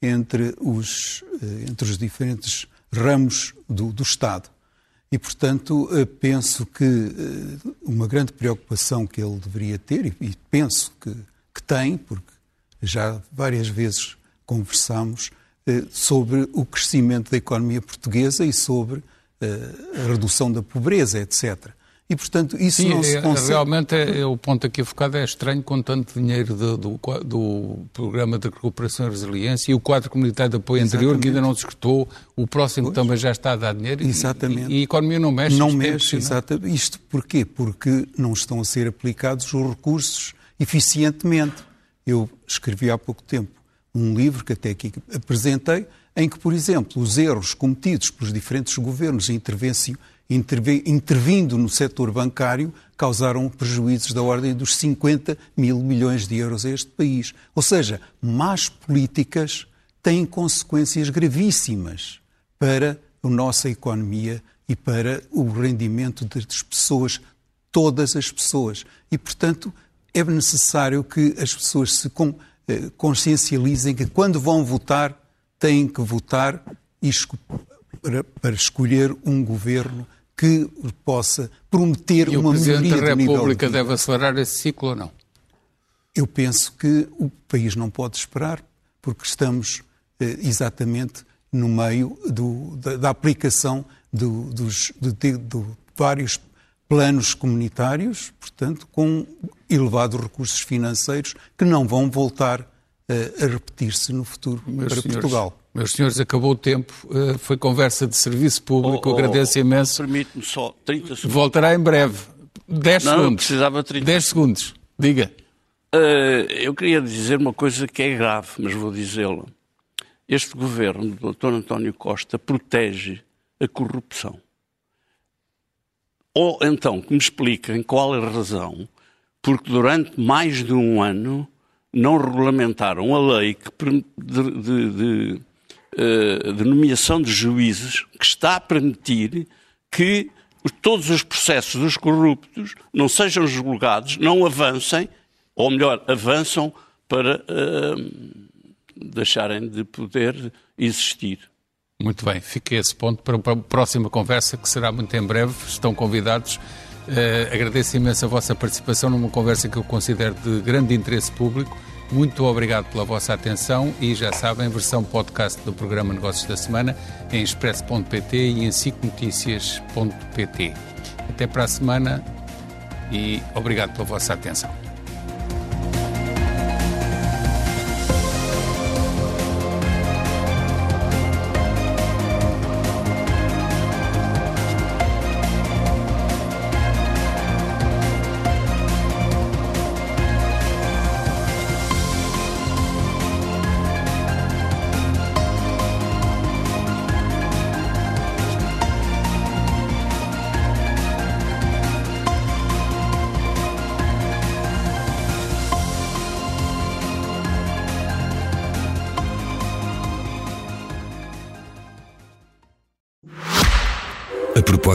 [SPEAKER 5] entre os, eh, entre os diferentes ramos do, do Estado. E, portanto, eh, penso que eh, uma grande preocupação que ele deveria ter, e penso que, que tem, porque já várias vezes conversamos eh, sobre o crescimento da economia portuguesa e sobre a redução da pobreza, etc. E, portanto, isso
[SPEAKER 1] Sim,
[SPEAKER 5] não se
[SPEAKER 1] é-
[SPEAKER 5] consegue.
[SPEAKER 1] realmente é, é o ponto aqui focado é estranho com tanto dinheiro do, do, do Programa de Recuperação e Resiliência e o quadro comunitário de apoio anterior que ainda não se esgotou, o próximo também já está a dar dinheiro
[SPEAKER 5] Exatamente.
[SPEAKER 1] E, e a economia não mexe.
[SPEAKER 5] Não
[SPEAKER 1] é
[SPEAKER 5] mexe, exatamente. Isto porquê? Porque não estão a ser aplicados os recursos eficientemente. Eu escrevi há pouco tempo um livro que até aqui apresentei, em que, por exemplo, os erros cometidos pelos diferentes governos intervenci- interve- intervindo no setor bancário causaram prejuízos da ordem dos 50 mil milhões de euros a este país. Ou seja, más políticas têm consequências gravíssimas para a nossa economia e para o rendimento das pessoas, todas as pessoas. E, portanto, é necessário que as pessoas se eh, consciencializem que quando vão votar, têm que votar para, para escolher um governo que possa prometer
[SPEAKER 1] E o
[SPEAKER 5] uma
[SPEAKER 1] Presidente
[SPEAKER 5] melhoria
[SPEAKER 1] da
[SPEAKER 5] do nível de
[SPEAKER 1] República
[SPEAKER 5] vida.
[SPEAKER 1] deve acelerar esse ciclo ou não?
[SPEAKER 5] Eu penso que o país não pode esperar, porque estamos eh, exatamente no meio do, da, da, aplicação do, dos, de, de, de vários planos comunitários, portanto, com elevados recursos financeiros que não vão voltar a repetir-se no futuro meus para senhores, Portugal.
[SPEAKER 1] Meus senhores, acabou o tempo. Uh, foi conversa de serviço público. Oh, oh, Agradeço imenso.
[SPEAKER 4] Permite-me só 30 segundos.
[SPEAKER 1] Voltará em breve. 10
[SPEAKER 4] não,
[SPEAKER 1] segundos.
[SPEAKER 4] precisava 30
[SPEAKER 1] 10 segundos. Diga.
[SPEAKER 4] Uh, eu queria dizer uma coisa que é grave, mas vou dizê-la. Este governo do Dr. António Costa protege a corrupção. Ou então que me expliquem qual é a razão porque durante mais de um ano não regulamentaram a lei que, de, de, de, uh, de nomeação de juízes que está a permitir que todos os processos dos corruptos não sejam julgados, não avancem, ou melhor, avançam para uh, deixarem de poder existir.
[SPEAKER 1] Muito bem, fica esse ponto para a próxima conversa, que será muito em breve. Estão convidados. Uh, agradeço imenso a vossa participação numa conversa que eu considero de grande interesse público. Muito obrigado pela vossa atenção e já sabem, versão podcast do programa Negócios da Semana em expresso.pt e em cicnoticias.pt. Até para a semana e obrigado pela vossa atenção.